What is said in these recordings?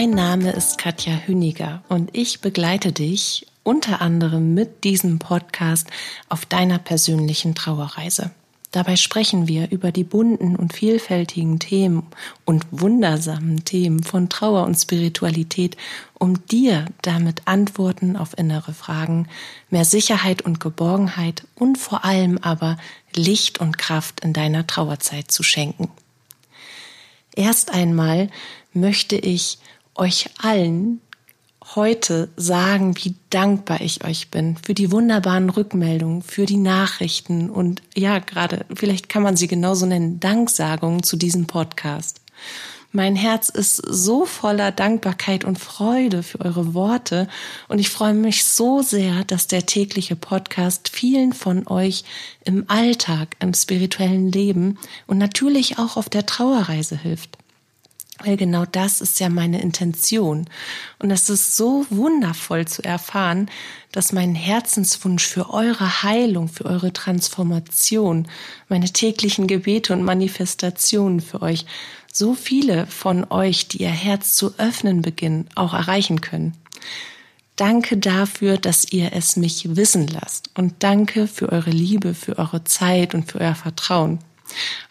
Mein Name ist Katja Hüniger und ich begleite dich unter anderem mit diesem Podcast auf deiner persönlichen Trauerreise. Dabei sprechen wir über die bunten und vielfältigen Themen und wundersamen Themen von Trauer und Spiritualität, um dir damit Antworten auf innere Fragen, mehr Sicherheit und Geborgenheit und vor allem aber Licht und Kraft in deiner Trauerzeit zu schenken. Erst einmal möchte ich euch allen heute sagen, wie dankbar ich euch bin für die wunderbaren Rückmeldungen, für die Nachrichten und ja, gerade, vielleicht kann man sie genauso nennen, Danksagungen zu diesem Podcast. Mein Herz ist so voller Dankbarkeit und Freude für eure Worte und ich freue mich so sehr, dass der tägliche Podcast vielen von euch im Alltag, im spirituellen Leben und natürlich auch auf der Trauerreise hilft. Weil genau das ist ja meine Intention. Und es ist so wundervoll zu erfahren, dass mein Herzenswunsch für eure Heilung, für eure Transformation, meine täglichen Gebete und Manifestationen für euch, so viele von euch, die ihr Herz zu öffnen beginnen, auch erreichen können. Danke dafür, dass ihr es mich wissen lasst. Und danke für eure Liebe, für eure Zeit und für euer Vertrauen.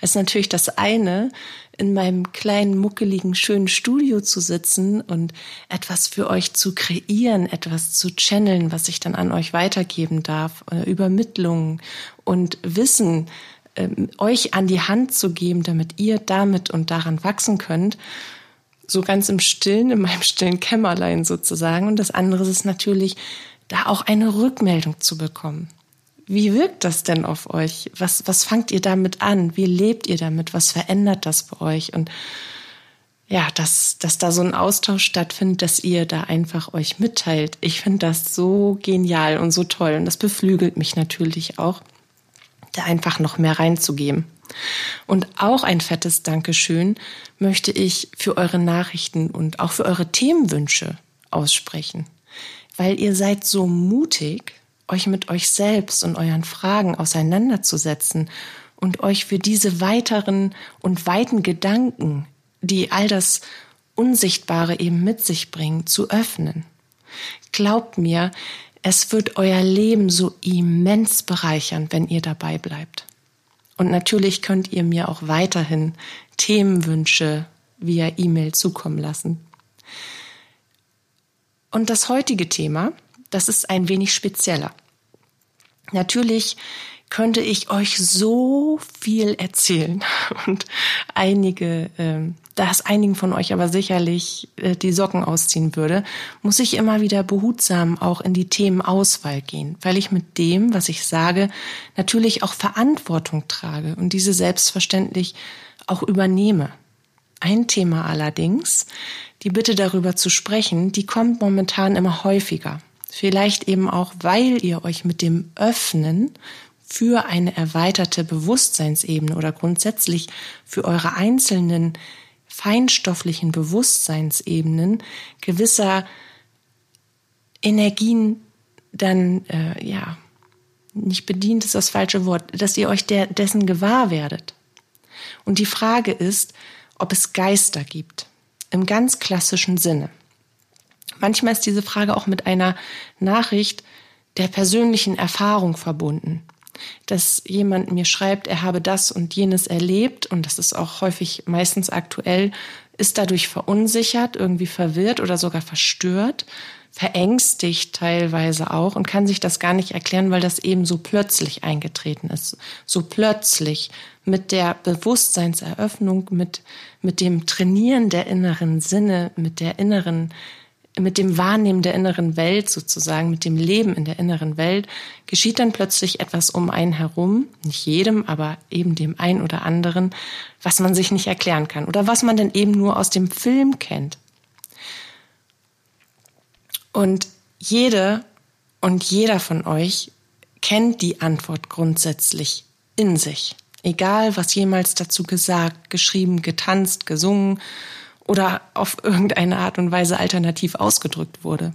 Es ist natürlich das eine, in meinem kleinen, muckeligen, schönen Studio zu sitzen und etwas für euch zu kreieren, etwas zu channeln, was ich dann an euch weitergeben darf, äh, Übermittlungen und Wissen äh, euch an die Hand zu geben, damit ihr damit und daran wachsen könnt. So ganz im Stillen, in meinem stillen Kämmerlein sozusagen. Und das andere ist natürlich, da auch eine Rückmeldung zu bekommen. Wie wirkt das denn auf euch? Was, was fangt ihr damit an? Wie lebt ihr damit? Was verändert das bei euch? Und ja, dass, dass da so ein Austausch stattfindet, dass ihr da einfach euch mitteilt. Ich finde das so genial und so toll. Und das beflügelt mich natürlich auch, da einfach noch mehr reinzugeben. Und auch ein fettes Dankeschön möchte ich für eure Nachrichten und auch für eure Themenwünsche aussprechen. Weil ihr seid so mutig, euch mit euch selbst und euren Fragen auseinanderzusetzen und euch für diese weiteren und weiten Gedanken, die all das Unsichtbare eben mit sich bringen, zu öffnen. Glaubt mir, es wird euer Leben so immens bereichern, wenn ihr dabei bleibt. Und natürlich könnt ihr mir auch weiterhin Themenwünsche via E-Mail zukommen lassen. Und das heutige Thema, das ist ein wenig spezieller. Natürlich könnte ich euch so viel erzählen und einige, äh, da es einigen von euch aber sicherlich äh, die Socken ausziehen würde, muss ich immer wieder behutsam auch in die Themenauswahl gehen, weil ich mit dem, was ich sage, natürlich auch Verantwortung trage und diese selbstverständlich auch übernehme. Ein Thema allerdings, die Bitte darüber zu sprechen, die kommt momentan immer häufiger. Vielleicht eben auch, weil ihr euch mit dem Öffnen für eine erweiterte Bewusstseinsebene oder grundsätzlich für eure einzelnen feinstofflichen Bewusstseinsebenen gewisser Energien dann, äh, ja, nicht bedient ist das falsche Wort, dass ihr euch der, dessen gewahr werdet. Und die Frage ist, ob es Geister gibt, im ganz klassischen Sinne. Manchmal ist diese Frage auch mit einer Nachricht der persönlichen Erfahrung verbunden. Dass jemand mir schreibt, er habe das und jenes erlebt, und das ist auch häufig meistens aktuell, ist dadurch verunsichert, irgendwie verwirrt oder sogar verstört, verängstigt teilweise auch und kann sich das gar nicht erklären, weil das eben so plötzlich eingetreten ist. So plötzlich mit der Bewusstseinseröffnung, mit, mit dem Trainieren der inneren Sinne, mit der inneren mit dem Wahrnehmen der inneren Welt sozusagen, mit dem Leben in der inneren Welt, geschieht dann plötzlich etwas um einen herum, nicht jedem, aber eben dem einen oder anderen, was man sich nicht erklären kann oder was man dann eben nur aus dem Film kennt. Und jede und jeder von euch kennt die Antwort grundsätzlich in sich. Egal, was jemals dazu gesagt, geschrieben, getanzt, gesungen oder auf irgendeine Art und Weise alternativ ausgedrückt wurde.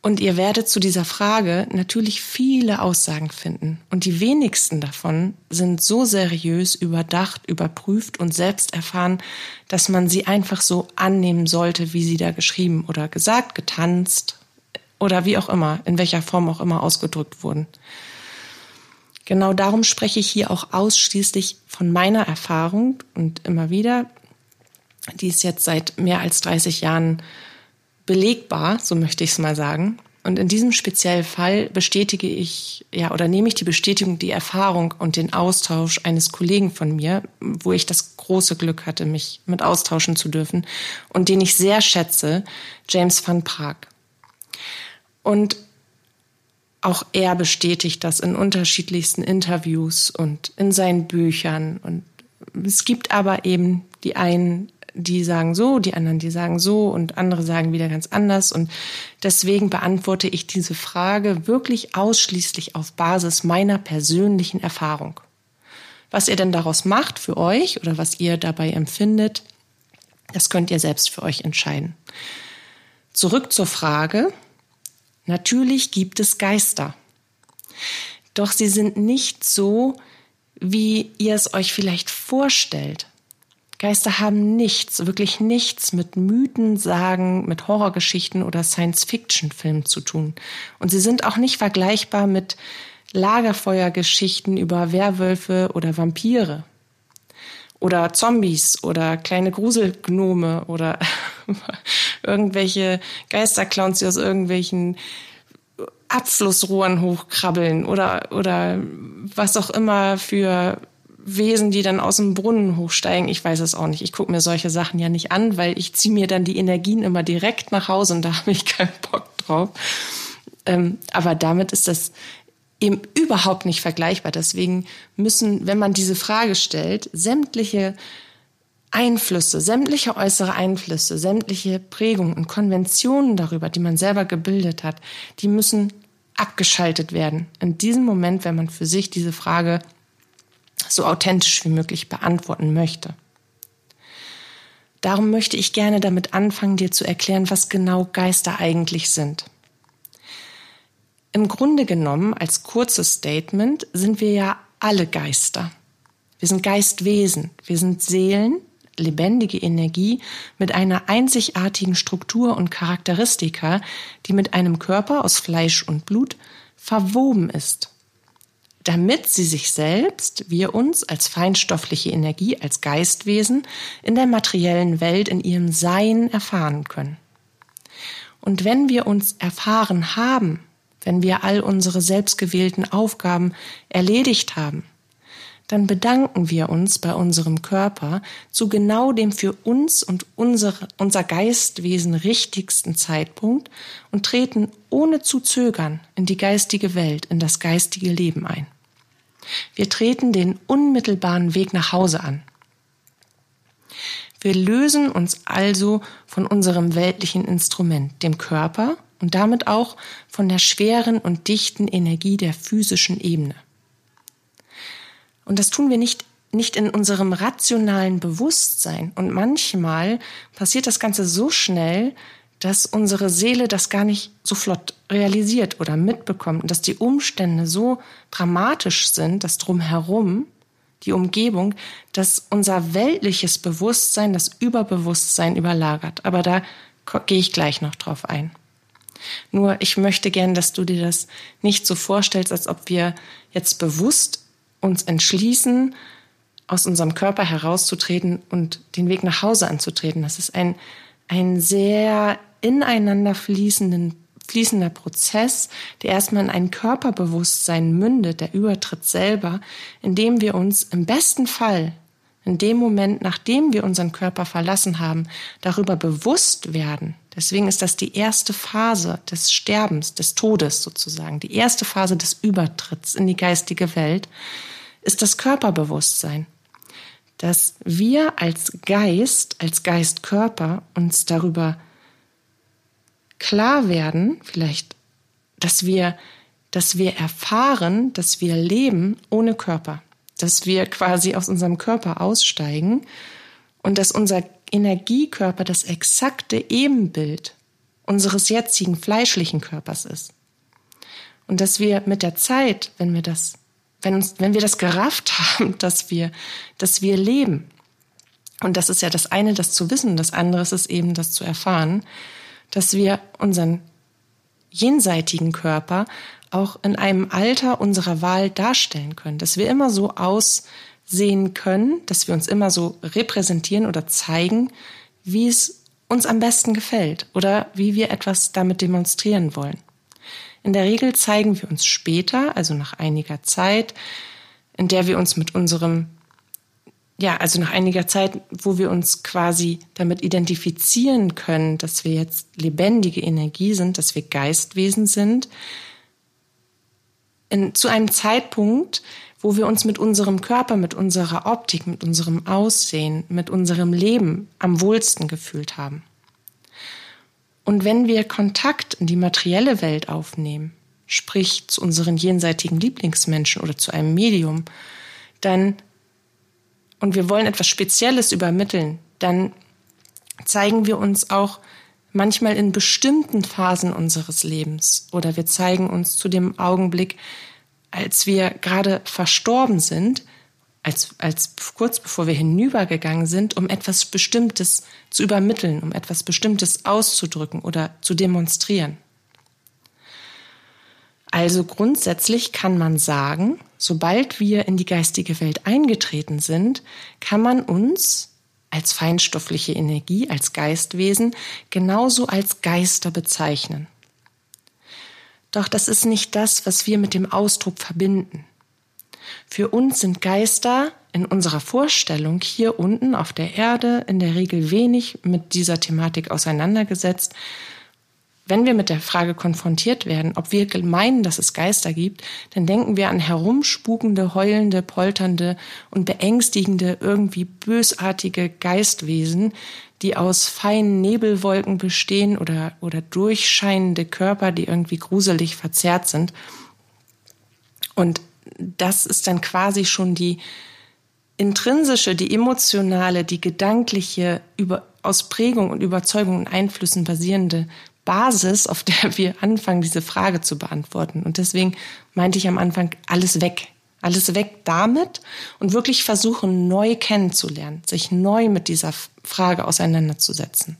Und ihr werdet zu dieser Frage natürlich viele Aussagen finden. Und die wenigsten davon sind so seriös, überdacht, überprüft und selbst erfahren, dass man sie einfach so annehmen sollte, wie sie da geschrieben oder gesagt, getanzt oder wie auch immer, in welcher Form auch immer ausgedrückt wurden. Genau darum spreche ich hier auch ausschließlich von meiner Erfahrung und immer wieder, die ist jetzt seit mehr als 30 Jahren belegbar, so möchte ich es mal sagen. Und in diesem speziellen Fall bestätige ich, ja, oder nehme ich die Bestätigung, die Erfahrung und den Austausch eines Kollegen von mir, wo ich das große Glück hatte, mich mit austauschen zu dürfen und den ich sehr schätze, James van Praag. Und auch er bestätigt das in unterschiedlichsten Interviews und in seinen Büchern. Und es gibt aber eben die einen die sagen so, die anderen, die sagen so und andere sagen wieder ganz anders. Und deswegen beantworte ich diese Frage wirklich ausschließlich auf Basis meiner persönlichen Erfahrung. Was ihr denn daraus macht für euch oder was ihr dabei empfindet, das könnt ihr selbst für euch entscheiden. Zurück zur Frage. Natürlich gibt es Geister. Doch sie sind nicht so, wie ihr es euch vielleicht vorstellt. Geister haben nichts, wirklich nichts mit Mythen, Sagen, mit Horrorgeschichten oder Science-Fiction-Filmen zu tun. Und sie sind auch nicht vergleichbar mit Lagerfeuergeschichten über Werwölfe oder Vampire. Oder Zombies oder kleine Gruselgnome oder irgendwelche Geisterclowns, die aus irgendwelchen Abflussrohren hochkrabbeln oder, oder was auch immer für Wesen, die dann aus dem Brunnen hochsteigen. Ich weiß es auch nicht. Ich gucke mir solche Sachen ja nicht an, weil ich ziehe mir dann die Energien immer direkt nach Hause und da habe ich keinen Bock drauf. Ähm, aber damit ist das eben überhaupt nicht vergleichbar. Deswegen müssen, wenn man diese Frage stellt, sämtliche Einflüsse, sämtliche äußere Einflüsse, sämtliche Prägungen und Konventionen darüber, die man selber gebildet hat, die müssen abgeschaltet werden. In diesem Moment, wenn man für sich diese Frage so authentisch wie möglich beantworten möchte. Darum möchte ich gerne damit anfangen, dir zu erklären, was genau Geister eigentlich sind. Im Grunde genommen, als kurzes Statement, sind wir ja alle Geister. Wir sind Geistwesen, wir sind Seelen, lebendige Energie mit einer einzigartigen Struktur und Charakteristika, die mit einem Körper aus Fleisch und Blut verwoben ist damit sie sich selbst, wir uns als feinstoffliche Energie, als Geistwesen in der materiellen Welt in ihrem Sein erfahren können. Und wenn wir uns erfahren haben, wenn wir all unsere selbstgewählten Aufgaben erledigt haben, dann bedanken wir uns bei unserem Körper zu genau dem für uns und unsere, unser Geistwesen richtigsten Zeitpunkt und treten ohne zu zögern in die geistige Welt, in das geistige Leben ein. Wir treten den unmittelbaren Weg nach Hause an. Wir lösen uns also von unserem weltlichen Instrument, dem Körper und damit auch von der schweren und dichten Energie der physischen Ebene. Und das tun wir nicht nicht in unserem rationalen Bewusstsein. Und manchmal passiert das Ganze so schnell, dass unsere Seele das gar nicht so flott realisiert oder mitbekommt und dass die Umstände so dramatisch sind, das drumherum, die Umgebung, dass unser weltliches Bewusstsein das Überbewusstsein überlagert. Aber da gehe ich gleich noch drauf ein. Nur ich möchte gern, dass du dir das nicht so vorstellst, als ob wir jetzt bewusst uns entschließen, aus unserem Körper herauszutreten und den Weg nach Hause anzutreten. Das ist ein, ein sehr ineinander fließenden fließender Prozess, der erstmal in ein Körperbewusstsein mündet, der Übertritt selber, indem wir uns im besten Fall in dem Moment, nachdem wir unseren Körper verlassen haben, darüber bewusst werden. Deswegen ist das die erste Phase des Sterbens, des Todes sozusagen. Die erste Phase des Übertritts in die geistige Welt ist das Körperbewusstsein. Dass wir als Geist, als Geistkörper uns darüber klar werden, vielleicht, dass wir, dass wir erfahren, dass wir leben ohne Körper, dass wir quasi aus unserem Körper aussteigen und dass unser Energiekörper das exakte Ebenbild unseres jetzigen fleischlichen Körpers ist. Und dass wir mit der Zeit, wenn wir das, wenn uns, wenn wir das gerafft haben, dass wir, dass wir leben, und das ist ja das eine, das zu wissen, das andere ist es eben, das zu erfahren, dass wir unseren jenseitigen Körper auch in einem Alter unserer Wahl darstellen können, dass wir immer so aussehen können, dass wir uns immer so repräsentieren oder zeigen, wie es uns am besten gefällt oder wie wir etwas damit demonstrieren wollen. In der Regel zeigen wir uns später, also nach einiger Zeit, in der wir uns mit unserem ja, also nach einiger Zeit, wo wir uns quasi damit identifizieren können, dass wir jetzt lebendige Energie sind, dass wir Geistwesen sind, in, zu einem Zeitpunkt, wo wir uns mit unserem Körper, mit unserer Optik, mit unserem Aussehen, mit unserem Leben am wohlsten gefühlt haben. Und wenn wir Kontakt in die materielle Welt aufnehmen, sprich zu unseren jenseitigen Lieblingsmenschen oder zu einem Medium, dann und wir wollen etwas Spezielles übermitteln, dann zeigen wir uns auch manchmal in bestimmten Phasen unseres Lebens oder wir zeigen uns zu dem Augenblick, als wir gerade verstorben sind, als, als kurz bevor wir hinübergegangen sind, um etwas Bestimmtes zu übermitteln, um etwas Bestimmtes auszudrücken oder zu demonstrieren. Also grundsätzlich kann man sagen, sobald wir in die geistige Welt eingetreten sind, kann man uns als feinstoffliche Energie, als Geistwesen genauso als Geister bezeichnen. Doch das ist nicht das, was wir mit dem Ausdruck verbinden. Für uns sind Geister in unserer Vorstellung hier unten auf der Erde in der Regel wenig mit dieser Thematik auseinandergesetzt, wenn wir mit der Frage konfrontiert werden, ob wir meinen, dass es Geister gibt, dann denken wir an herumspukende, heulende, polternde und beängstigende, irgendwie bösartige Geistwesen, die aus feinen Nebelwolken bestehen oder, oder durchscheinende Körper, die irgendwie gruselig verzerrt sind. Und das ist dann quasi schon die intrinsische, die emotionale, die gedankliche, über, aus Prägung und Überzeugung und Einflüssen basierende Basis, auf der wir anfangen, diese Frage zu beantworten. Und deswegen meinte ich am Anfang, alles weg. Alles weg damit und wirklich versuchen, neu kennenzulernen, sich neu mit dieser Frage auseinanderzusetzen.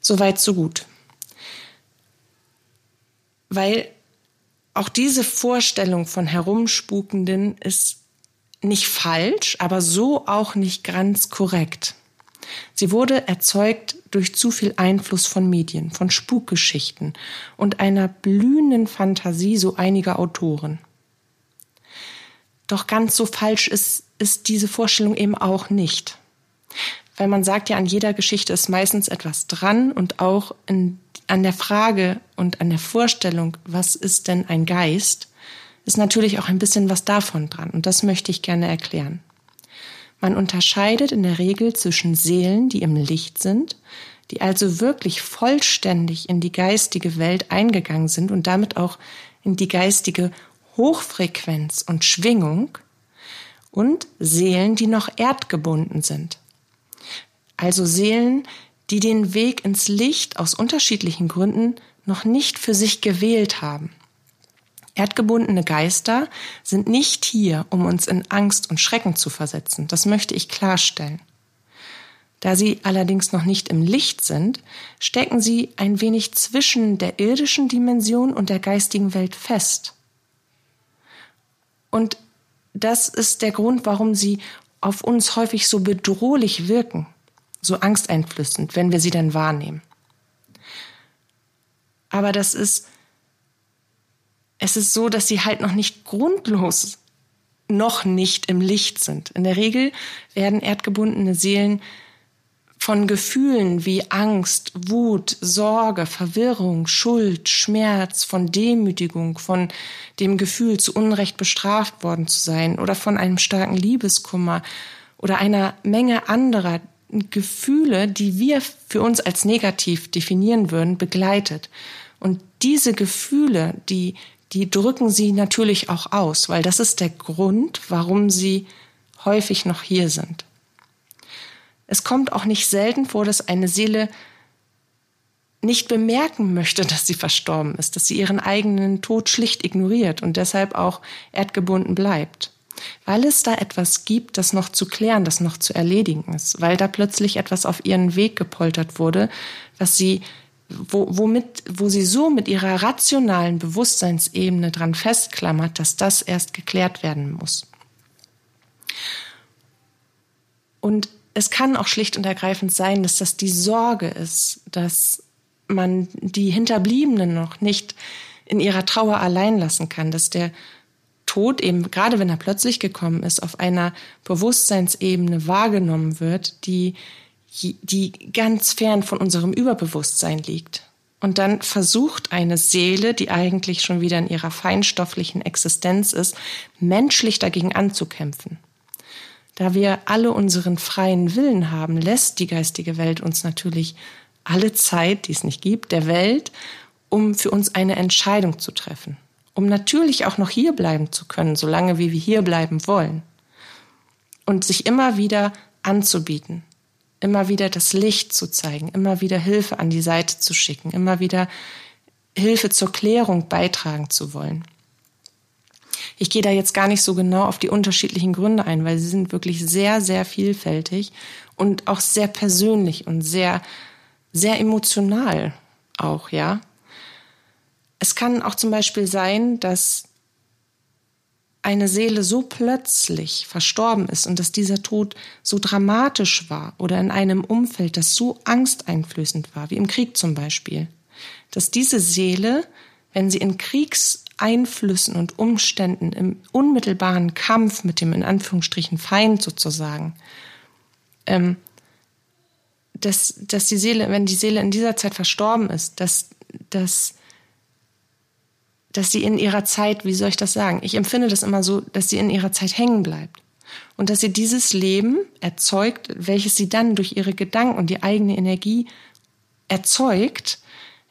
Soweit, so gut. Weil auch diese Vorstellung von Herumspukenden ist nicht falsch, aber so auch nicht ganz korrekt. Sie wurde erzeugt durch zu viel Einfluss von Medien, von Spukgeschichten und einer blühenden Fantasie so einiger Autoren. Doch ganz so falsch ist, ist diese Vorstellung eben auch nicht. Weil man sagt ja, an jeder Geschichte ist meistens etwas dran und auch in, an der Frage und an der Vorstellung, was ist denn ein Geist, ist natürlich auch ein bisschen was davon dran. Und das möchte ich gerne erklären. Man unterscheidet in der Regel zwischen Seelen, die im Licht sind, die also wirklich vollständig in die geistige Welt eingegangen sind und damit auch in die geistige Hochfrequenz und Schwingung, und Seelen, die noch erdgebunden sind. Also Seelen, die den Weg ins Licht aus unterschiedlichen Gründen noch nicht für sich gewählt haben. Erdgebundene Geister sind nicht hier, um uns in Angst und Schrecken zu versetzen. Das möchte ich klarstellen. Da sie allerdings noch nicht im Licht sind, stecken sie ein wenig zwischen der irdischen Dimension und der geistigen Welt fest. Und das ist der Grund, warum sie auf uns häufig so bedrohlich wirken, so angsteinflößend, wenn wir sie dann wahrnehmen. Aber das ist es ist so, dass sie halt noch nicht grundlos noch nicht im Licht sind. In der Regel werden erdgebundene Seelen von Gefühlen wie Angst, Wut, Sorge, Verwirrung, Schuld, Schmerz, von Demütigung, von dem Gefühl, zu Unrecht bestraft worden zu sein oder von einem starken Liebeskummer oder einer Menge anderer Gefühle, die wir für uns als negativ definieren würden, begleitet. Und diese Gefühle, die, die drücken sie natürlich auch aus, weil das ist der Grund, warum sie häufig noch hier sind. Es kommt auch nicht selten vor, dass eine Seele nicht bemerken möchte, dass sie verstorben ist, dass sie ihren eigenen Tod schlicht ignoriert und deshalb auch erdgebunden bleibt weil es da etwas gibt, das noch zu klären, das noch zu erledigen ist, weil da plötzlich etwas auf ihren Weg gepoltert wurde, was sie wo, womit, wo sie so mit ihrer rationalen Bewusstseinsebene dran festklammert, dass das erst geklärt werden muss. Und es kann auch schlicht und ergreifend sein, dass das die Sorge ist, dass man die Hinterbliebenen noch nicht in ihrer Trauer allein lassen kann, dass der Tod eben, gerade wenn er plötzlich gekommen ist, auf einer Bewusstseinsebene wahrgenommen wird, die, die ganz fern von unserem Überbewusstsein liegt. Und dann versucht eine Seele, die eigentlich schon wieder in ihrer feinstofflichen Existenz ist, menschlich dagegen anzukämpfen. Da wir alle unseren freien Willen haben, lässt die geistige Welt uns natürlich alle Zeit, die es nicht gibt, der Welt, um für uns eine Entscheidung zu treffen um natürlich auch noch hier bleiben zu können, solange wie wir hier bleiben wollen. Und sich immer wieder anzubieten, immer wieder das Licht zu zeigen, immer wieder Hilfe an die Seite zu schicken, immer wieder Hilfe zur Klärung beitragen zu wollen. Ich gehe da jetzt gar nicht so genau auf die unterschiedlichen Gründe ein, weil sie sind wirklich sehr, sehr vielfältig und auch sehr persönlich und sehr, sehr emotional auch, ja. Es kann auch zum Beispiel sein, dass eine Seele so plötzlich verstorben ist und dass dieser Tod so dramatisch war oder in einem Umfeld, das so angsteinflößend war, wie im Krieg zum Beispiel, dass diese Seele, wenn sie in Kriegseinflüssen und Umständen im unmittelbaren Kampf mit dem in Anführungsstrichen Feind sozusagen, ähm, dass, dass die Seele, wenn die Seele in dieser Zeit verstorben ist, dass, dass dass sie in ihrer Zeit, wie soll ich das sagen? Ich empfinde das immer so, dass sie in ihrer Zeit hängen bleibt. Und dass sie dieses Leben erzeugt, welches sie dann durch ihre Gedanken und die eigene Energie erzeugt,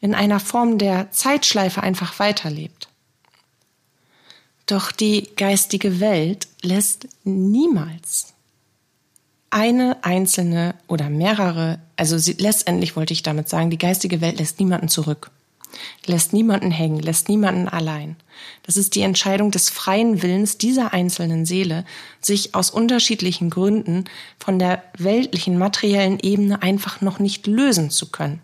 in einer Form der Zeitschleife einfach weiterlebt. Doch die geistige Welt lässt niemals eine einzelne oder mehrere, also sie, letztendlich wollte ich damit sagen, die geistige Welt lässt niemanden zurück lässt niemanden hängen, lässt niemanden allein. Das ist die Entscheidung des freien Willens dieser einzelnen Seele, sich aus unterschiedlichen Gründen von der weltlichen, materiellen Ebene einfach noch nicht lösen zu können.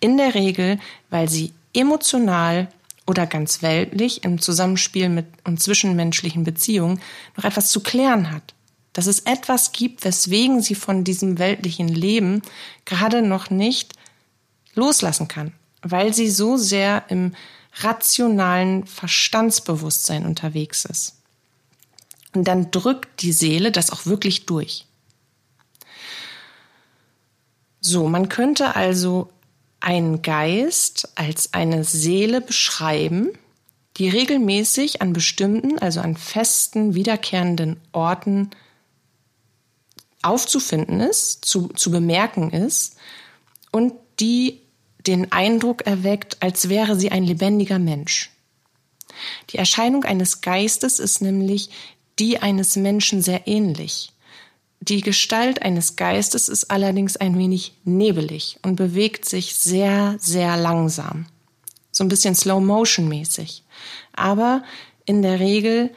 In der Regel, weil sie emotional oder ganz weltlich im Zusammenspiel mit und zwischenmenschlichen Beziehungen noch etwas zu klären hat. Dass es etwas gibt, weswegen sie von diesem weltlichen Leben gerade noch nicht loslassen kann weil sie so sehr im rationalen Verstandsbewusstsein unterwegs ist. Und dann drückt die Seele das auch wirklich durch. So, man könnte also einen Geist als eine Seele beschreiben, die regelmäßig an bestimmten, also an festen, wiederkehrenden Orten aufzufinden ist, zu, zu bemerken ist und die den Eindruck erweckt, als wäre sie ein lebendiger Mensch. Die Erscheinung eines Geistes ist nämlich die eines Menschen sehr ähnlich. Die Gestalt eines Geistes ist allerdings ein wenig nebelig und bewegt sich sehr, sehr langsam. So ein bisschen Slow-Motion mäßig. Aber in der Regel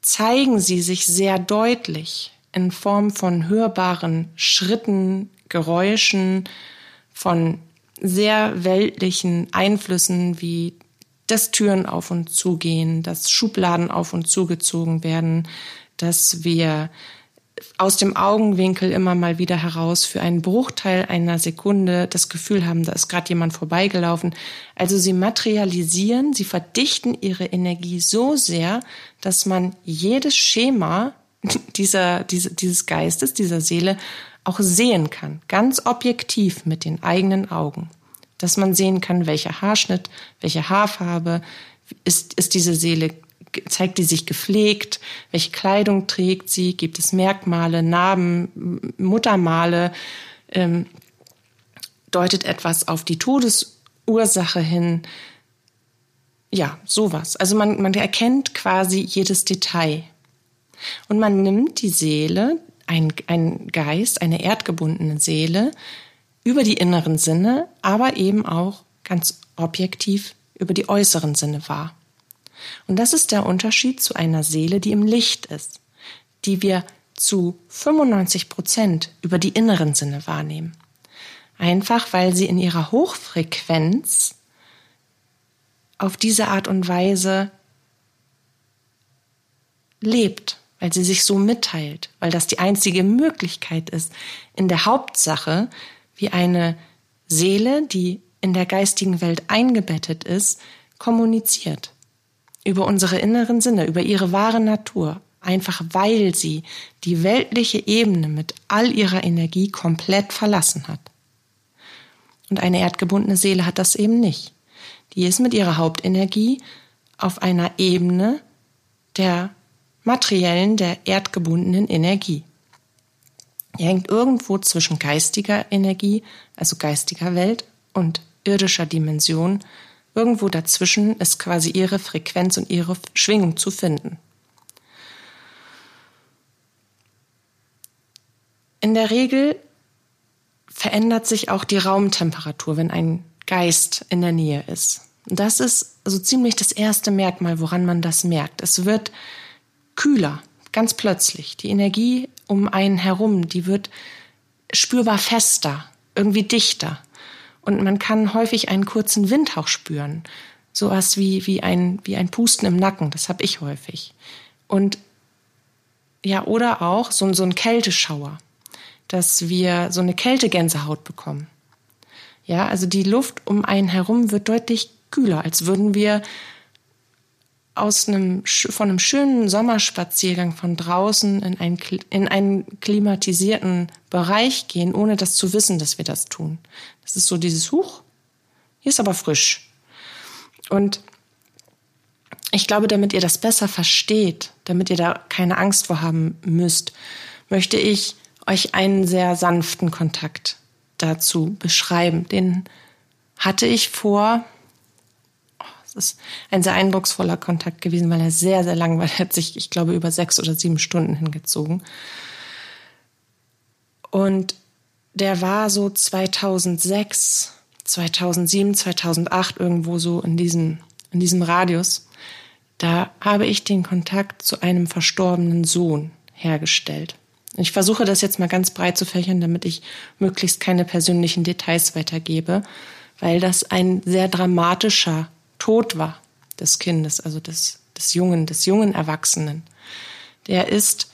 zeigen sie sich sehr deutlich in Form von hörbaren Schritten, Geräuschen, von sehr weltlichen Einflüssen wie das Türen auf und zugehen, dass Schubladen auf und zugezogen werden, dass wir aus dem Augenwinkel immer mal wieder heraus für einen Bruchteil einer Sekunde das Gefühl haben, da ist gerade jemand vorbeigelaufen. Also sie materialisieren, sie verdichten ihre Energie so sehr, dass man jedes Schema dieser, diese, dieses Geistes, dieser Seele auch sehen kann, ganz objektiv mit den eigenen Augen. Dass man sehen kann, welcher Haarschnitt, welche Haarfarbe, ist, ist diese Seele zeigt die sich gepflegt? Welche Kleidung trägt sie? Gibt es Merkmale, Narben, Muttermale? Ähm, deutet etwas auf die Todesursache hin? Ja, sowas. Also man, man erkennt quasi jedes Detail. Und man nimmt die Seele, ein, ein Geist, eine erdgebundene Seele, über die inneren Sinne, aber eben auch ganz objektiv über die äußeren Sinne wahr. Und das ist der Unterschied zu einer Seele, die im Licht ist, die wir zu 95 Prozent über die inneren Sinne wahrnehmen. Einfach weil sie in ihrer Hochfrequenz auf diese Art und Weise lebt, weil sie sich so mitteilt, weil das die einzige Möglichkeit ist, in der Hauptsache, wie eine Seele, die in der geistigen Welt eingebettet ist, kommuniziert. Über unsere inneren Sinne, über ihre wahre Natur, einfach weil sie die weltliche Ebene mit all ihrer Energie komplett verlassen hat. Und eine erdgebundene Seele hat das eben nicht. Die ist mit ihrer Hauptenergie auf einer Ebene der materiellen, der erdgebundenen Energie. Die hängt irgendwo zwischen geistiger Energie, also geistiger Welt, und irdischer Dimension. Irgendwo dazwischen ist quasi ihre Frequenz und ihre Schwingung zu finden. In der Regel verändert sich auch die Raumtemperatur, wenn ein Geist in der Nähe ist. Das ist so ziemlich das erste Merkmal, woran man das merkt. Es wird kühler, ganz plötzlich. Die Energie um einen herum, die wird spürbar fester, irgendwie dichter. Und man kann häufig einen kurzen Windhauch spüren. Sowas wie, wie, ein, wie ein Pusten im Nacken, das habe ich häufig. Und ja, oder auch so, so ein Kälteschauer, dass wir so eine Kältegänsehaut bekommen. Ja, also die Luft um einen herum wird deutlich kühler, als würden wir aus einem, von einem schönen Sommerspaziergang von draußen in einen, in einen klimatisierten Bereich gehen, ohne das zu wissen, dass wir das tun. Das ist so dieses Huch, hier ist aber frisch. Und ich glaube, damit ihr das besser versteht, damit ihr da keine Angst vor haben müsst, möchte ich euch einen sehr sanften Kontakt dazu beschreiben. Den hatte ich vor es ist ein sehr eindrucksvoller Kontakt gewesen, weil er sehr, sehr lang war. Er hat sich, ich glaube, über sechs oder sieben Stunden hingezogen. Und der war so 2006, 2007, 2008 irgendwo so in diesem, in diesem Radius. Da habe ich den Kontakt zu einem verstorbenen Sohn hergestellt. Ich versuche das jetzt mal ganz breit zu fächern, damit ich möglichst keine persönlichen Details weitergebe, weil das ein sehr dramatischer tot war, des Kindes, also des, des Jungen, des jungen Erwachsenen, der ist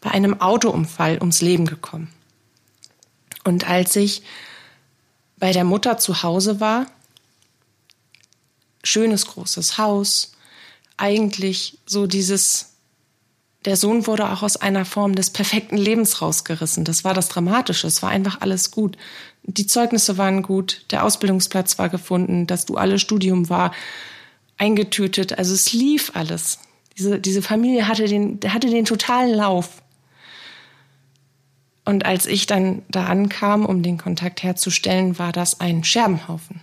bei einem Autounfall ums Leben gekommen. Und als ich bei der Mutter zu Hause war, schönes großes Haus, eigentlich so dieses, der Sohn wurde auch aus einer Form des perfekten Lebens rausgerissen. Das war das Dramatische. Es war einfach alles gut die Zeugnisse waren gut, der Ausbildungsplatz war gefunden, das duale Studium war eingetütet. Also es lief alles. Diese, diese Familie hatte den, hatte den totalen Lauf. Und als ich dann da ankam, um den Kontakt herzustellen, war das ein Scherbenhaufen.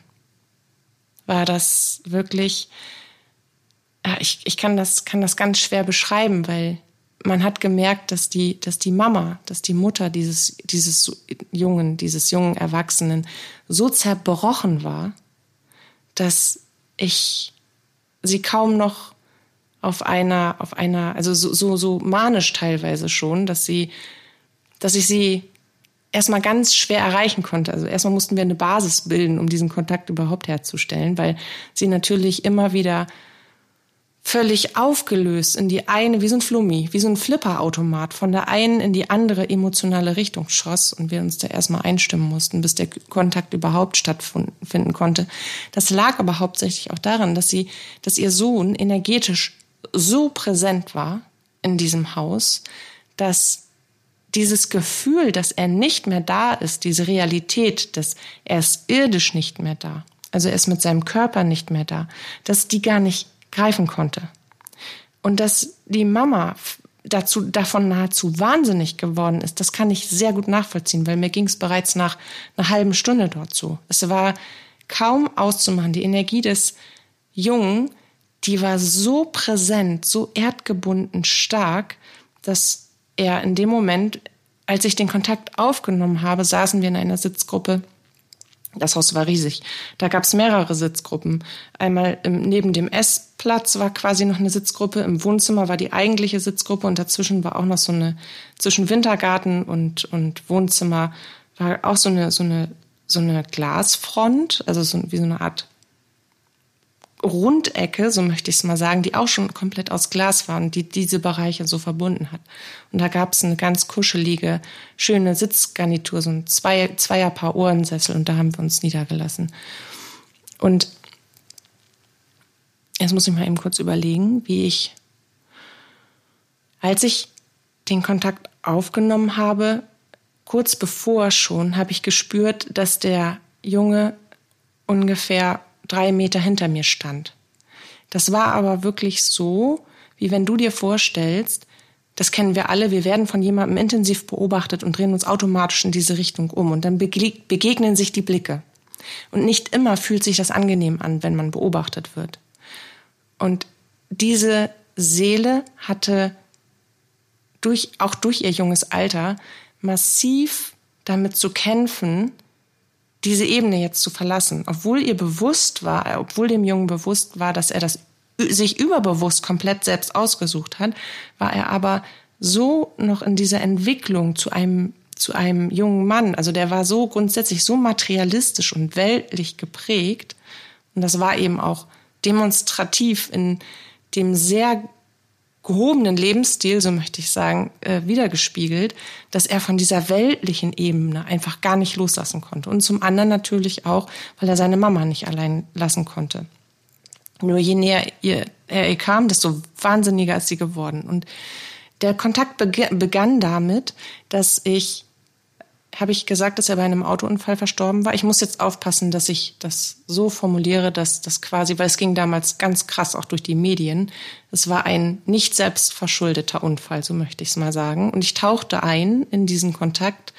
War das wirklich, ich, ich kann das, kann das ganz schwer beschreiben, weil man hat gemerkt, dass die, dass die Mama, dass die Mutter dieses, dieses Jungen, dieses jungen Erwachsenen so zerbrochen war, dass ich sie kaum noch auf einer, auf einer, also so, so, so manisch teilweise schon, dass sie, dass ich sie erstmal ganz schwer erreichen konnte. Also erstmal mussten wir eine Basis bilden, um diesen Kontakt überhaupt herzustellen, weil sie natürlich immer wieder völlig aufgelöst in die eine, wie so ein Flummi, wie so ein Flipperautomat, von der einen in die andere emotionale Richtung schoss und wir uns da erstmal einstimmen mussten, bis der Kontakt überhaupt stattfinden konnte. Das lag aber hauptsächlich auch daran, dass sie, dass ihr Sohn energetisch so präsent war in diesem Haus, dass dieses Gefühl, dass er nicht mehr da ist, diese Realität, dass er ist irdisch nicht mehr da, also er ist mit seinem Körper nicht mehr da, dass die gar nicht greifen konnte. Und dass die Mama dazu, davon nahezu wahnsinnig geworden ist, das kann ich sehr gut nachvollziehen, weil mir ging es bereits nach einer halben Stunde dort so. Es war kaum auszumachen. Die Energie des Jungen, die war so präsent, so erdgebunden stark, dass er in dem Moment, als ich den Kontakt aufgenommen habe, saßen wir in einer Sitzgruppe das Haus war riesig. Da gab es mehrere Sitzgruppen. Einmal im, neben dem Essplatz war quasi noch eine Sitzgruppe, im Wohnzimmer war die eigentliche Sitzgruppe und dazwischen war auch noch so eine, zwischen Wintergarten und, und Wohnzimmer war auch so eine, so eine, so eine Glasfront, also so, wie so eine Art Rundecke, so möchte ich es mal sagen, die auch schon komplett aus Glas war und die diese Bereiche so verbunden hat. Und da gab es eine ganz kuschelige, schöne Sitzgarnitur, so ein zwei, Zweierpaar Ohrensessel und da haben wir uns niedergelassen. Und jetzt muss ich mal eben kurz überlegen, wie ich, als ich den Kontakt aufgenommen habe, kurz bevor schon, habe ich gespürt, dass der Junge ungefähr drei Meter hinter mir stand. Das war aber wirklich so, wie wenn du dir vorstellst, das kennen wir alle, wir werden von jemandem intensiv beobachtet und drehen uns automatisch in diese Richtung um und dann begegnen sich die Blicke. Und nicht immer fühlt sich das angenehm an, wenn man beobachtet wird. Und diese Seele hatte durch, auch durch ihr junges Alter massiv damit zu kämpfen, diese Ebene jetzt zu verlassen, obwohl ihr bewusst war, obwohl dem Jungen bewusst war, dass er das sich überbewusst komplett selbst ausgesucht hat, war er aber so noch in dieser Entwicklung zu einem zu einem jungen Mann, also der war so grundsätzlich so materialistisch und weltlich geprägt. Und das war eben auch demonstrativ in dem sehr gehobenen Lebensstil, so möchte ich sagen, äh, wiedergespiegelt, dass er von dieser weltlichen Ebene einfach gar nicht loslassen konnte. Und zum anderen natürlich auch, weil er seine Mama nicht allein lassen konnte. Nur je näher ihr, er ihr kam, desto wahnsinniger ist sie geworden. Und der Kontakt begann damit, dass ich habe ich gesagt, dass er bei einem Autounfall verstorben war. Ich muss jetzt aufpassen, dass ich das so formuliere, dass das quasi, weil es ging damals ganz krass auch durch die Medien. Es war ein nicht selbst verschuldeter Unfall, so möchte ich es mal sagen. Und ich tauchte ein in diesen Kontakt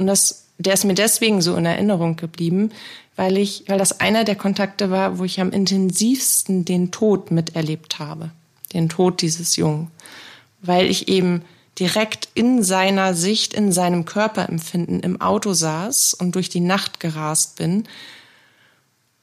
und das, der ist mir deswegen so in Erinnerung geblieben, weil ich, weil das einer der Kontakte war, wo ich am intensivsten den Tod miterlebt habe. Den Tod dieses Jungen. Weil ich eben direkt in seiner Sicht, in seinem Körperempfinden im Auto saß und durch die Nacht gerast bin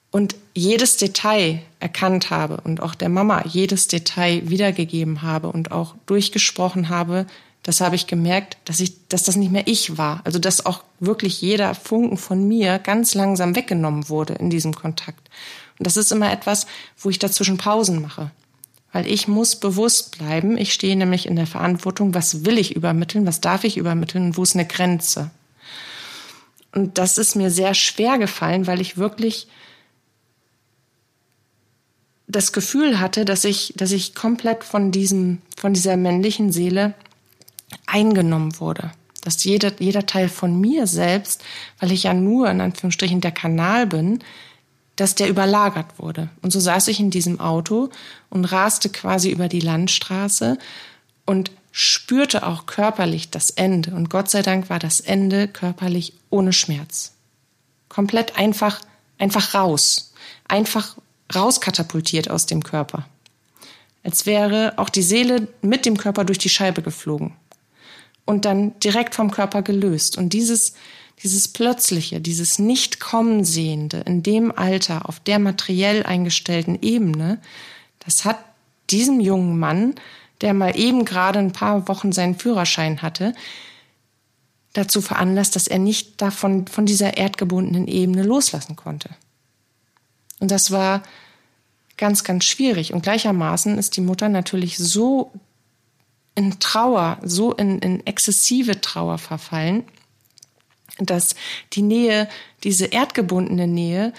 und jedes Detail erkannt habe und auch der Mama jedes Detail wiedergegeben habe und auch durchgesprochen habe, das habe ich gemerkt, dass ich, dass das nicht mehr ich war. Also dass auch wirklich jeder Funken von mir ganz langsam weggenommen wurde in diesem Kontakt. Und das ist immer etwas, wo ich dazwischen Pausen mache weil ich muss bewusst bleiben. Ich stehe nämlich in der Verantwortung, was will ich übermitteln, was darf ich übermitteln und wo ist eine Grenze. Und das ist mir sehr schwer gefallen, weil ich wirklich das Gefühl hatte, dass ich, dass ich komplett von diesem, von dieser männlichen Seele eingenommen wurde. Dass jeder, jeder Teil von mir selbst, weil ich ja nur in Anführungsstrichen der Kanal bin, dass der überlagert wurde. Und so saß ich in diesem Auto und raste quasi über die Landstraße und spürte auch körperlich das Ende. Und Gott sei Dank war das Ende körperlich ohne Schmerz. Komplett einfach, einfach raus. Einfach rauskatapultiert aus dem Körper. Als wäre auch die Seele mit dem Körper durch die Scheibe geflogen. Und dann direkt vom Körper gelöst. Und dieses, dieses Plötzliche, dieses Nicht-Kommen-Sehende in dem Alter, auf der materiell eingestellten Ebene, das hat diesem jungen Mann, der mal eben gerade ein paar Wochen seinen Führerschein hatte, dazu veranlasst, dass er nicht davon, von dieser erdgebundenen Ebene loslassen konnte. Und das war ganz, ganz schwierig. Und gleichermaßen ist die Mutter natürlich so in Trauer, so in, in exzessive Trauer verfallen, dass die Nähe, diese erdgebundene Nähe,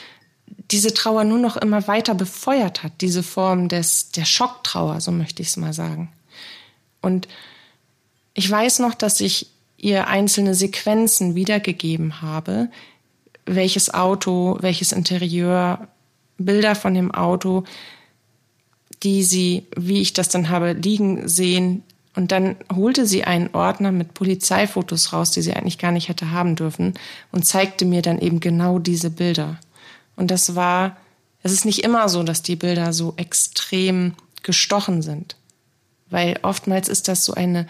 diese Trauer nur noch immer weiter befeuert hat, diese Form des, der Schocktrauer, so möchte ich es mal sagen. Und ich weiß noch, dass ich ihr einzelne Sequenzen wiedergegeben habe, welches Auto, welches Interieur, Bilder von dem Auto, die sie, wie ich das dann habe liegen sehen, und dann holte sie einen Ordner mit Polizeifotos raus, die sie eigentlich gar nicht hätte haben dürfen, und zeigte mir dann eben genau diese Bilder. Und das war, es ist nicht immer so, dass die Bilder so extrem gestochen sind. Weil oftmals ist das so eine,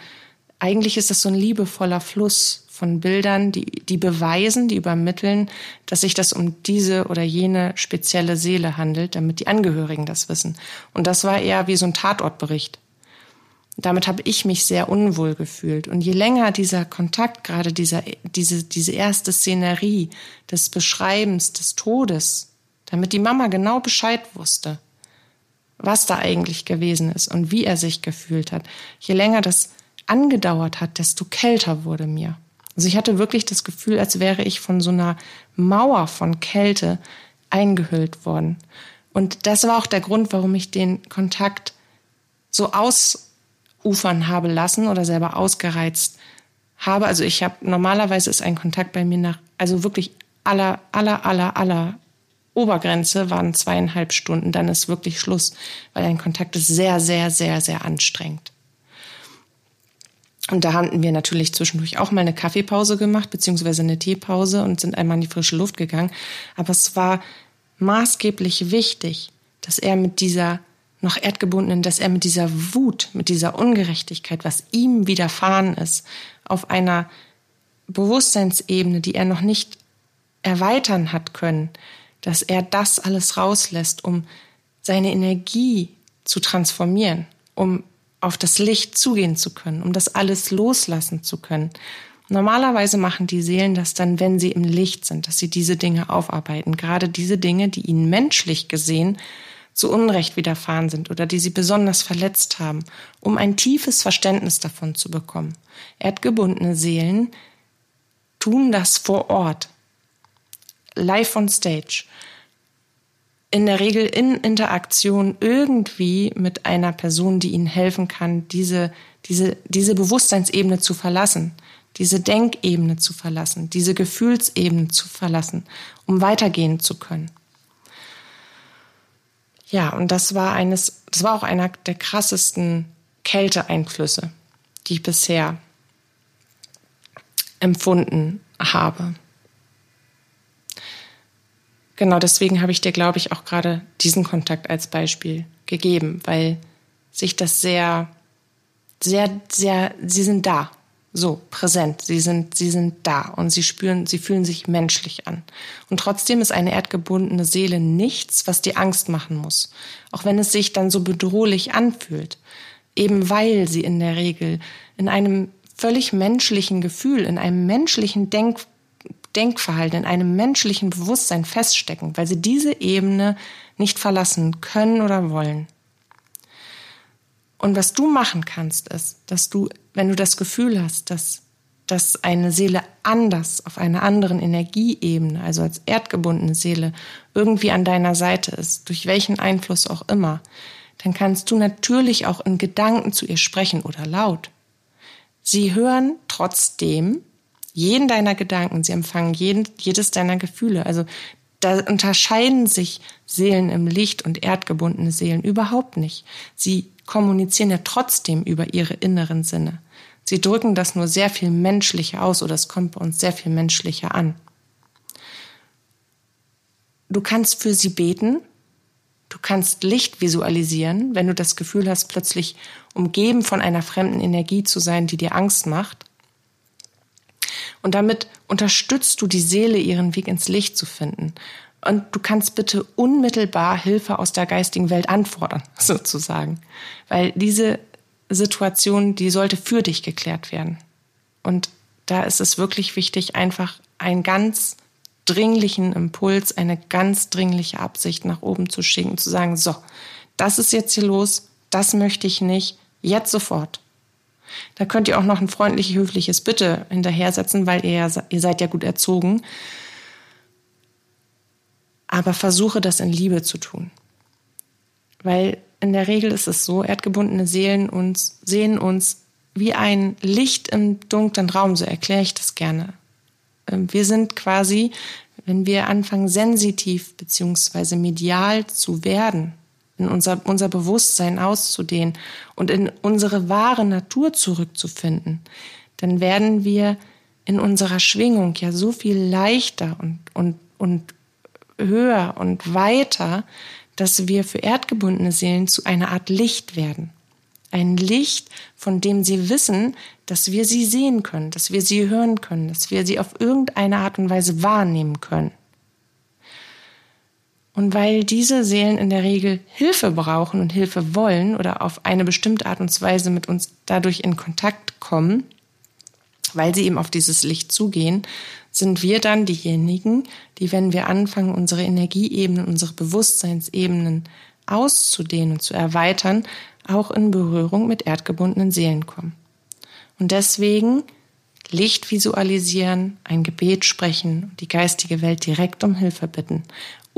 eigentlich ist das so ein liebevoller Fluss von Bildern, die, die beweisen, die übermitteln, dass sich das um diese oder jene spezielle Seele handelt, damit die Angehörigen das wissen. Und das war eher wie so ein Tatortbericht. Damit habe ich mich sehr unwohl gefühlt. Und je länger dieser Kontakt, gerade dieser, diese, diese erste Szenerie des Beschreibens des Todes, damit die Mama genau Bescheid wusste, was da eigentlich gewesen ist und wie er sich gefühlt hat, je länger das angedauert hat, desto kälter wurde mir. Also ich hatte wirklich das Gefühl, als wäre ich von so einer Mauer von Kälte eingehüllt worden. Und das war auch der Grund, warum ich den Kontakt so ausufern habe lassen oder selber ausgereizt habe. Also ich habe normalerweise ist ein Kontakt bei mir nach, also wirklich aller, aller, aller, aller Obergrenze waren zweieinhalb Stunden. Dann ist wirklich Schluss, weil ein Kontakt ist sehr, sehr, sehr, sehr anstrengend. Und da hatten wir natürlich zwischendurch auch mal eine Kaffeepause gemacht, beziehungsweise eine Teepause und sind einmal in die frische Luft gegangen. Aber es war maßgeblich wichtig, dass er mit dieser noch erdgebundenen, dass er mit dieser Wut, mit dieser Ungerechtigkeit, was ihm widerfahren ist, auf einer Bewusstseinsebene, die er noch nicht erweitern hat können, dass er das alles rauslässt, um seine Energie zu transformieren, um auf das Licht zugehen zu können, um das alles loslassen zu können. Normalerweise machen die Seelen das dann, wenn sie im Licht sind, dass sie diese Dinge aufarbeiten, gerade diese Dinge, die ihnen menschlich gesehen zu Unrecht widerfahren sind oder die sie besonders verletzt haben, um ein tiefes Verständnis davon zu bekommen. Erdgebundene Seelen tun das vor Ort, live on stage in der Regel in Interaktion irgendwie mit einer Person, die ihnen helfen kann, diese, diese, diese Bewusstseinsebene zu verlassen, diese Denkebene zu verlassen, diese Gefühlsebene zu verlassen, um weitergehen zu können. Ja, und das war eines, das war auch einer der krassesten Kälteeinflüsse, die ich bisher empfunden habe. Genau deswegen habe ich dir, glaube ich, auch gerade diesen Kontakt als Beispiel gegeben, weil sich das sehr, sehr, sehr, sie sind da, so präsent, sie sind, sie sind da und sie spüren, sie fühlen sich menschlich an. Und trotzdem ist eine erdgebundene Seele nichts, was dir Angst machen muss, auch wenn es sich dann so bedrohlich anfühlt, eben weil sie in der Regel in einem völlig menschlichen Gefühl, in einem menschlichen Denk Denkverhalten, in einem menschlichen Bewusstsein feststecken, weil sie diese Ebene nicht verlassen können oder wollen. Und was du machen kannst, ist, dass du, wenn du das Gefühl hast, dass, dass eine Seele anders auf einer anderen Energieebene, also als erdgebundene Seele, irgendwie an deiner Seite ist, durch welchen Einfluss auch immer, dann kannst du natürlich auch in Gedanken zu ihr sprechen oder laut. Sie hören trotzdem jeden deiner Gedanken, sie empfangen jeden, jedes deiner Gefühle. Also da unterscheiden sich Seelen im Licht und erdgebundene Seelen überhaupt nicht. Sie kommunizieren ja trotzdem über ihre inneren Sinne. Sie drücken das nur sehr viel menschlicher aus oder es kommt bei uns sehr viel menschlicher an. Du kannst für sie beten, du kannst Licht visualisieren, wenn du das Gefühl hast, plötzlich umgeben von einer fremden Energie zu sein, die dir Angst macht. Und damit unterstützt du die Seele, ihren Weg ins Licht zu finden. Und du kannst bitte unmittelbar Hilfe aus der geistigen Welt anfordern, sozusagen. Weil diese Situation, die sollte für dich geklärt werden. Und da ist es wirklich wichtig, einfach einen ganz dringlichen Impuls, eine ganz dringliche Absicht nach oben zu schicken, zu sagen, so, das ist jetzt hier los, das möchte ich nicht, jetzt sofort. Da könnt ihr auch noch ein freundlich höfliches Bitte hinterhersetzen, weil ihr, ihr seid ja gut erzogen. Aber versuche das in Liebe zu tun. Weil in der Regel ist es so, erdgebundene Seelen uns, sehen uns wie ein Licht im dunklen Raum, so erkläre ich das gerne. Ähm, wir sind quasi, wenn wir anfangen, sensitiv beziehungsweise medial zu werden, in unser, unser Bewusstsein auszudehnen und in unsere wahre Natur zurückzufinden, dann werden wir in unserer Schwingung ja so viel leichter und, und, und höher und weiter, dass wir für erdgebundene Seelen zu einer Art Licht werden. Ein Licht, von dem sie wissen, dass wir sie sehen können, dass wir sie hören können, dass wir sie auf irgendeine Art und Weise wahrnehmen können. Und weil diese Seelen in der Regel Hilfe brauchen und Hilfe wollen oder auf eine bestimmte Art und Weise mit uns dadurch in Kontakt kommen, weil sie eben auf dieses Licht zugehen, sind wir dann diejenigen, die, wenn wir anfangen, unsere Energieebenen, unsere Bewusstseinsebenen auszudehnen und zu erweitern, auch in Berührung mit erdgebundenen Seelen kommen. Und deswegen Licht visualisieren, ein Gebet sprechen, die geistige Welt direkt um Hilfe bitten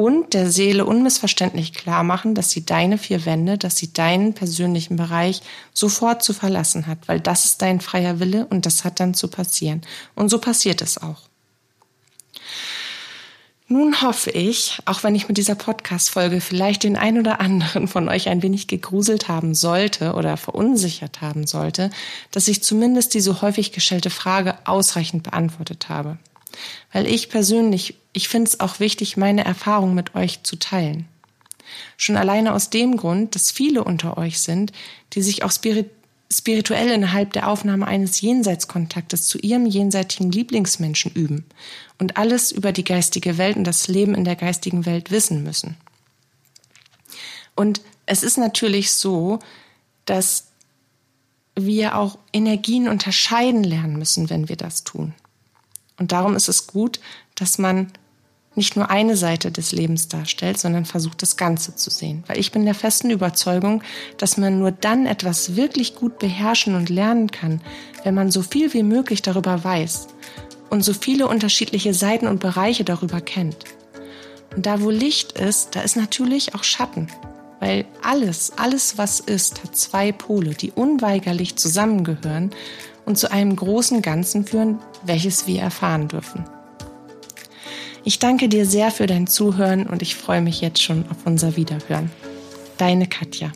und der Seele unmissverständlich klar machen, dass sie deine vier Wände, dass sie deinen persönlichen Bereich sofort zu verlassen hat, weil das ist dein freier Wille und das hat dann zu passieren. Und so passiert es auch. Nun hoffe ich, auch wenn ich mit dieser Podcast-Folge vielleicht den ein oder anderen von euch ein wenig gegruselt haben sollte oder verunsichert haben sollte, dass ich zumindest diese häufig gestellte Frage ausreichend beantwortet habe. Weil ich persönlich ich finde es auch wichtig, meine Erfahrungen mit euch zu teilen. Schon alleine aus dem Grund, dass viele unter euch sind, die sich auch spirit spirituell innerhalb der Aufnahme eines Jenseitskontaktes zu ihrem jenseitigen Lieblingsmenschen üben und alles über die geistige Welt und das Leben in der geistigen Welt wissen müssen. Und es ist natürlich so, dass wir auch Energien unterscheiden lernen müssen, wenn wir das tun. Und darum ist es gut, dass man nicht nur eine Seite des Lebens darstellt, sondern versucht das Ganze zu sehen. Weil ich bin der festen Überzeugung, dass man nur dann etwas wirklich gut beherrschen und lernen kann, wenn man so viel wie möglich darüber weiß und so viele unterschiedliche Seiten und Bereiche darüber kennt. Und da, wo Licht ist, da ist natürlich auch Schatten. Weil alles, alles, was ist, hat zwei Pole, die unweigerlich zusammengehören und zu einem großen Ganzen führen, welches wir erfahren dürfen. Ich danke dir sehr für dein Zuhören und ich freue mich jetzt schon auf unser Wiederhören. Deine Katja.